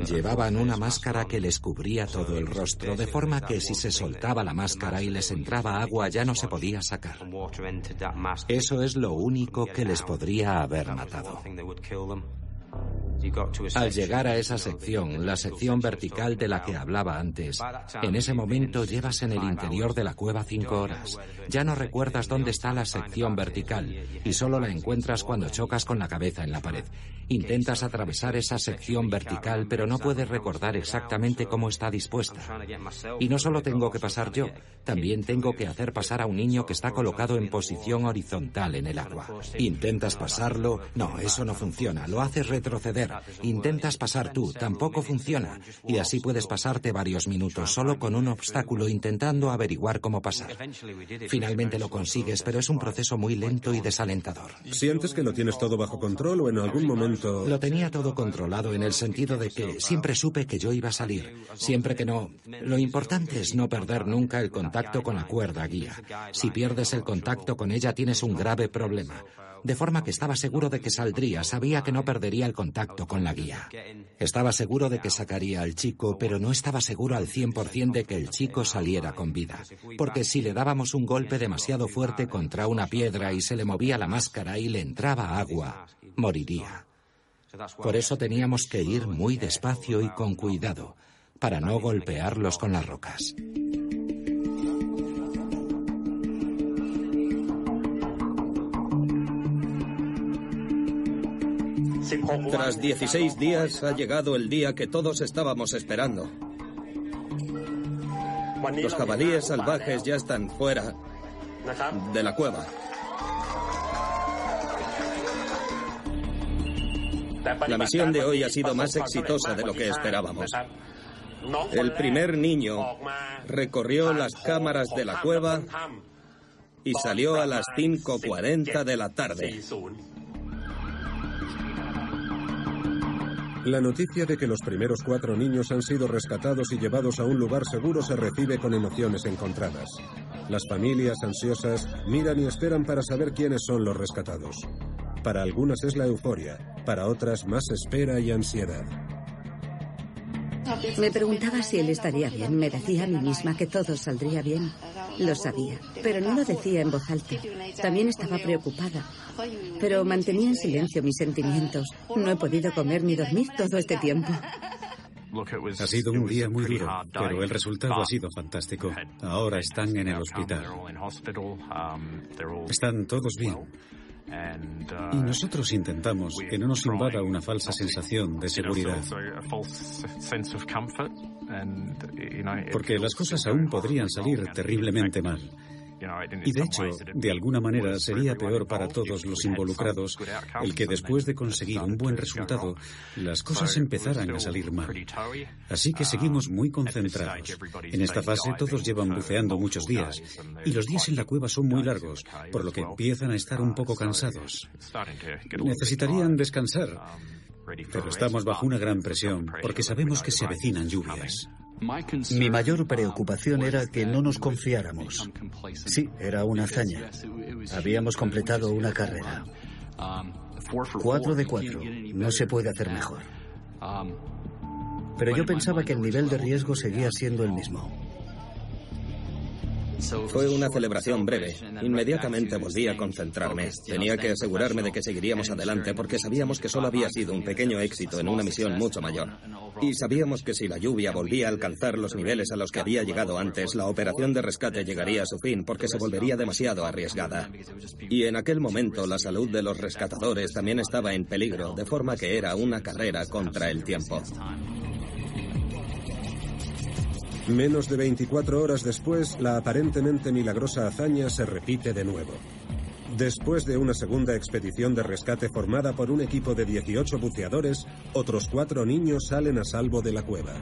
Llevaban una máscara que les cubría todo el rostro, de forma que si se soltaba la máscara y les entraba agua ya no se podía sacar. Eso es lo único que les podría haber matado. Al llegar a esa sección, la sección vertical de la que hablaba antes, en ese momento llevas en el interior de la cueva cinco horas. Ya no recuerdas dónde está la sección vertical y solo la encuentras cuando chocas con la cabeza en la pared. Intentas atravesar esa sección vertical, pero no puedes recordar exactamente cómo está dispuesta. Y no solo tengo que pasar yo, también tengo que hacer pasar a un niño que está colocado en posición horizontal en el agua. Intentas pasarlo, no, eso no funciona, lo haces retroceder. Intentas pasar tú, tampoco funciona. Y así puedes pasarte varios minutos solo con un obstáculo intentando averiguar cómo pasar. Finalmente lo consigues, pero es un proceso muy lento y desalentador. ¿Sientes que lo tienes todo bajo control o en algún momento lo tenía todo controlado en el sentido de que siempre supe que yo iba a salir, siempre que no. Lo importante es no perder nunca el contacto con la cuerda guía. Si pierdes el contacto con ella tienes un grave problema. De forma que estaba seguro de que saldría, sabía que no perdería el contacto con la guía. Estaba seguro de que sacaría al chico, pero no estaba seguro al 100% de que el chico saliera con vida. Porque si le dábamos un golpe demasiado fuerte contra una piedra y se le movía la máscara y le entraba agua, moriría. Por eso teníamos que ir muy despacio y con cuidado, para no golpearlos con las rocas. Tras 16 días ha llegado el día que todos estábamos esperando. Los jabalíes salvajes ya están fuera de la cueva. La misión de hoy ha sido más exitosa de lo que esperábamos. El primer niño recorrió las cámaras de la cueva y salió a las 5.40 de la tarde. La noticia de que los primeros cuatro niños han sido rescatados y llevados a un lugar seguro se recibe con emociones encontradas. Las familias ansiosas miran y esperan para saber quiénes son los rescatados. Para algunas es la euforia, para otras más espera y ansiedad. Me preguntaba si él estaría bien. Me decía a mí misma que todo saldría bien. Lo sabía, pero no lo decía en voz alta. También estaba preocupada, pero mantenía en silencio mis sentimientos. No he podido comer ni dormir todo este tiempo. Ha sido un día muy duro, pero el resultado ha sido fantástico. Ahora están en el hospital. Están todos bien. Y nosotros intentamos que no nos invada una falsa sensación de seguridad. Porque las cosas aún podrían salir terriblemente mal. Y de hecho, de alguna manera sería peor para todos los involucrados el que después de conseguir un buen resultado, las cosas empezaran a salir mal. Así que seguimos muy concentrados. En esta fase todos llevan buceando muchos días y los días en la cueva son muy largos, por lo que empiezan a estar un poco cansados. Necesitarían descansar. Pero estamos bajo una gran presión porque sabemos que se avecinan lluvias. Mi mayor preocupación era que no nos confiáramos. Sí, era una hazaña. Habíamos completado una carrera. Cuatro de cuatro. No se puede hacer mejor. Pero yo pensaba que el nivel de riesgo seguía siendo el mismo. Fue una celebración breve. Inmediatamente volví a concentrarme. Tenía que asegurarme de que seguiríamos adelante porque sabíamos que solo había sido un pequeño éxito en una misión mucho mayor. Y sabíamos que si la lluvia volvía a alcanzar los niveles a los que había llegado antes, la operación de rescate llegaría a su fin porque se volvería demasiado arriesgada. Y en aquel momento la salud de los rescatadores también estaba en peligro, de forma que era una carrera contra el tiempo. Menos de 24 horas después, la aparentemente milagrosa hazaña se repite de nuevo. Después de una segunda expedición de rescate formada por un equipo de 18 buceadores, otros cuatro niños salen a salvo de la cueva.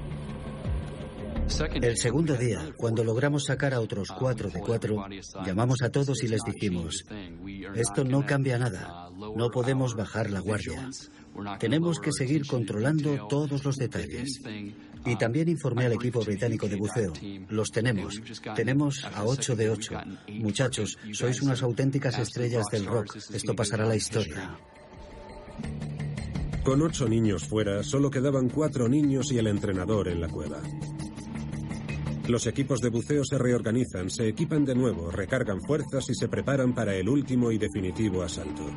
El segundo día, cuando logramos sacar a otros cuatro de cuatro, llamamos a todos y les dijimos, esto no cambia nada, no podemos bajar la guardia. Tenemos que seguir controlando todos los detalles. Y también informé al equipo británico de buceo. Los tenemos. Tenemos a 8 de 8. Muchachos, sois unas auténticas estrellas del rock. Esto pasará a la historia. Con ocho niños fuera, solo quedaban cuatro niños y el entrenador en la cueva. Los equipos de buceo se reorganizan, se equipan de nuevo, recargan fuerzas y se preparan para el último y definitivo asalto.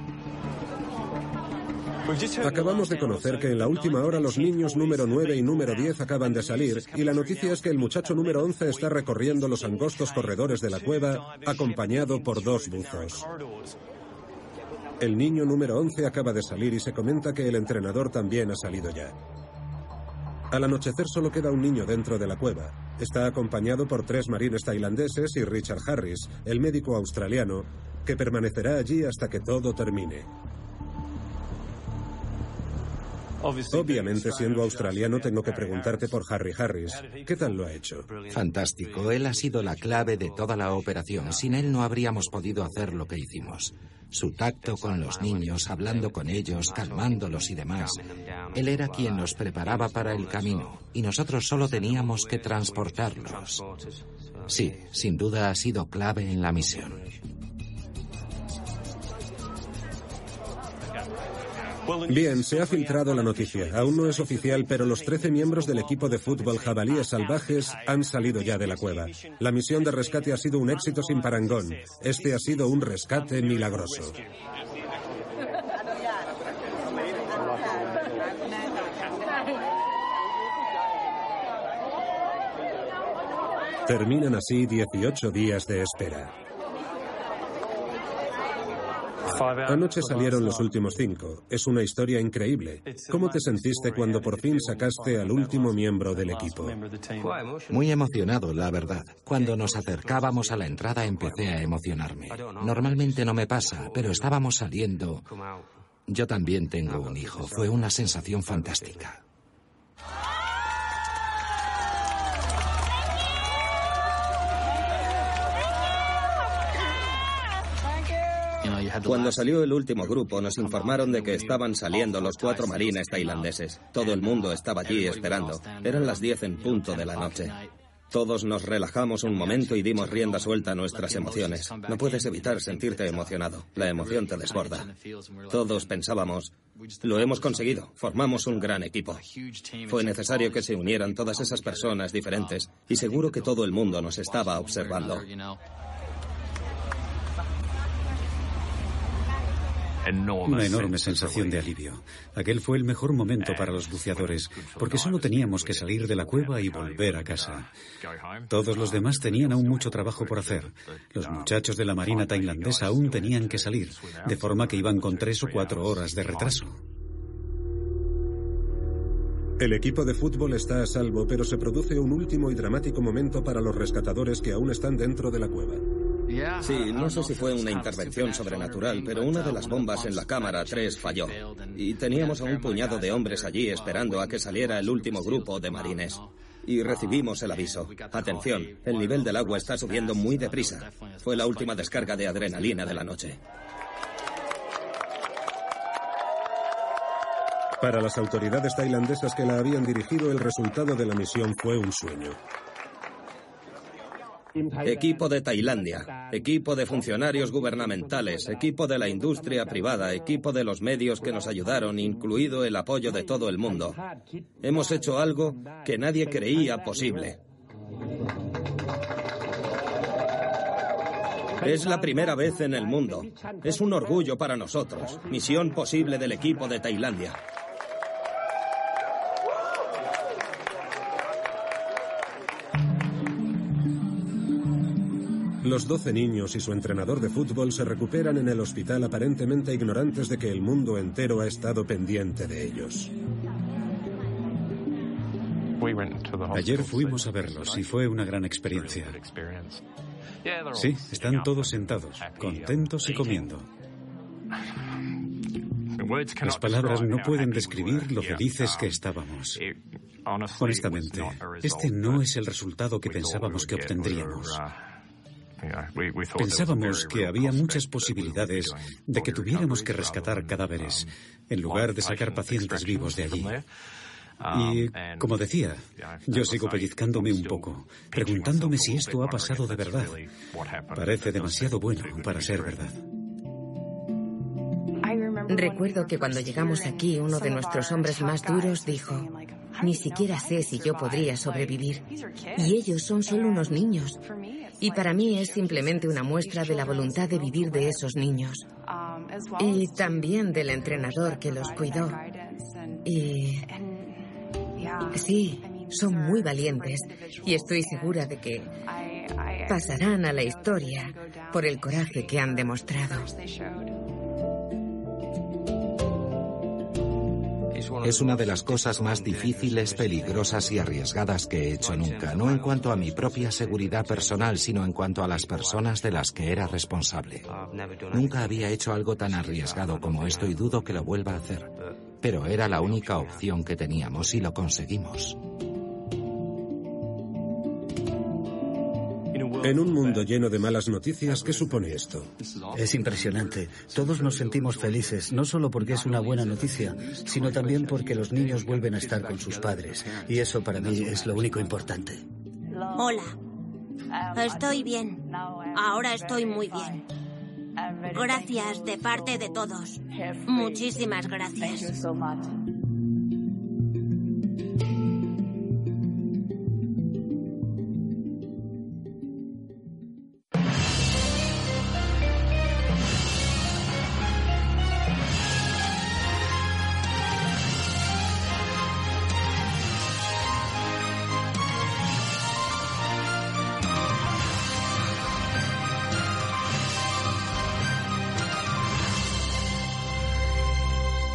Acabamos de conocer que en la última hora los niños número 9 y número 10 acaban de salir y la noticia es que el muchacho número 11 está recorriendo los angostos corredores de la cueva acompañado por dos buzos. El niño número 11 acaba de salir y se comenta que el entrenador también ha salido ya. Al anochecer solo queda un niño dentro de la cueva. Está acompañado por tres marines tailandeses y Richard Harris, el médico australiano, que permanecerá allí hasta que todo termine. Obviamente, siendo australiano, tengo que preguntarte por Harry Harris. ¿Qué tal lo ha hecho? Fantástico. Él ha sido la clave de toda la operación. Sin él no habríamos podido hacer lo que hicimos. Su tacto con los niños, hablando con ellos, calmándolos y demás. Él era quien nos preparaba para el camino y nosotros solo teníamos que transportarlos. Sí, sin duda ha sido clave en la misión. Bien, se ha filtrado la noticia. Aún no es oficial, pero los 13 miembros del equipo de fútbol Jabalíes Salvajes han salido ya de la cueva. La misión de rescate ha sido un éxito sin parangón. Este ha sido un rescate milagroso. Terminan así 18 días de espera. Anoche salieron los últimos cinco. Es una historia increíble. ¿Cómo te sentiste cuando por fin sacaste al último miembro del equipo? Muy emocionado, la verdad. Cuando nos acercábamos a la entrada empecé a emocionarme. Normalmente no me pasa, pero estábamos saliendo. Yo también tengo un hijo. Fue una sensación fantástica. Cuando salió el último grupo, nos informaron de que estaban saliendo los cuatro marines tailandeses. Todo el mundo estaba allí esperando. Eran las diez en punto de la noche. Todos nos relajamos un momento y dimos rienda suelta a nuestras emociones. No puedes evitar sentirte emocionado. La emoción te desborda. Todos pensábamos, lo hemos conseguido, formamos un gran equipo. Fue necesario que se unieran todas esas personas diferentes y seguro que todo el mundo nos estaba observando. Una enorme sensación de alivio. Aquel fue el mejor momento para los buceadores, porque solo teníamos que salir de la cueva y volver a casa. Todos los demás tenían aún mucho trabajo por hacer. Los muchachos de la Marina tailandesa aún tenían que salir, de forma que iban con tres o cuatro horas de retraso. El equipo de fútbol está a salvo, pero se produce un último y dramático momento para los rescatadores que aún están dentro de la cueva. Sí, no sé si fue una intervención sobrenatural, pero una de las bombas en la cámara 3 falló. Y teníamos a un puñado de hombres allí esperando a que saliera el último grupo de marines. Y recibimos el aviso. Atención, el nivel del agua está subiendo muy deprisa. Fue la última descarga de adrenalina de la noche. Para las autoridades tailandesas que la habían dirigido, el resultado de la misión fue un sueño. Equipo de Tailandia, equipo de funcionarios gubernamentales, equipo de la industria privada, equipo de los medios que nos ayudaron, incluido el apoyo de todo el mundo. Hemos hecho algo que nadie creía posible. Es la primera vez en el mundo. Es un orgullo para nosotros. Misión posible del equipo de Tailandia. Los 12 niños y su entrenador de fútbol se recuperan en el hospital aparentemente ignorantes de que el mundo entero ha estado pendiente de ellos. Ayer fuimos a verlos y fue una gran experiencia. Sí, están todos sentados, contentos y comiendo. Las palabras no pueden describir lo felices que estábamos. Honestamente, este no es el resultado que pensábamos que obtendríamos. Pensábamos que había muchas posibilidades de que tuviéramos que rescatar cadáveres en lugar de sacar pacientes vivos de allí. Y, como decía, yo sigo pellizcándome un poco, preguntándome si esto ha pasado de verdad. Parece demasiado bueno para ser verdad. Recuerdo que cuando llegamos aquí, uno de nuestros hombres más duros dijo, ni siquiera sé si yo podría sobrevivir. Y ellos son solo unos niños. Y para mí es simplemente una muestra de la voluntad de vivir de esos niños. Y también del entrenador que los cuidó. Y... Sí, son muy valientes y estoy segura de que pasarán a la historia por el coraje que han demostrado. Es una de las cosas más difíciles, peligrosas y arriesgadas que he hecho nunca, no en cuanto a mi propia seguridad personal, sino en cuanto a las personas de las que era responsable. Nunca había hecho algo tan arriesgado como esto y dudo que lo vuelva a hacer. Pero era la única opción que teníamos y lo conseguimos. En un mundo lleno de malas noticias, ¿qué supone esto? Es impresionante. Todos nos sentimos felices, no solo porque es una buena noticia, sino también porque los niños vuelven a estar con sus padres. Y eso para mí es lo único importante. Hola. Estoy bien. Ahora estoy muy bien. Gracias de parte de todos. Muchísimas gracias.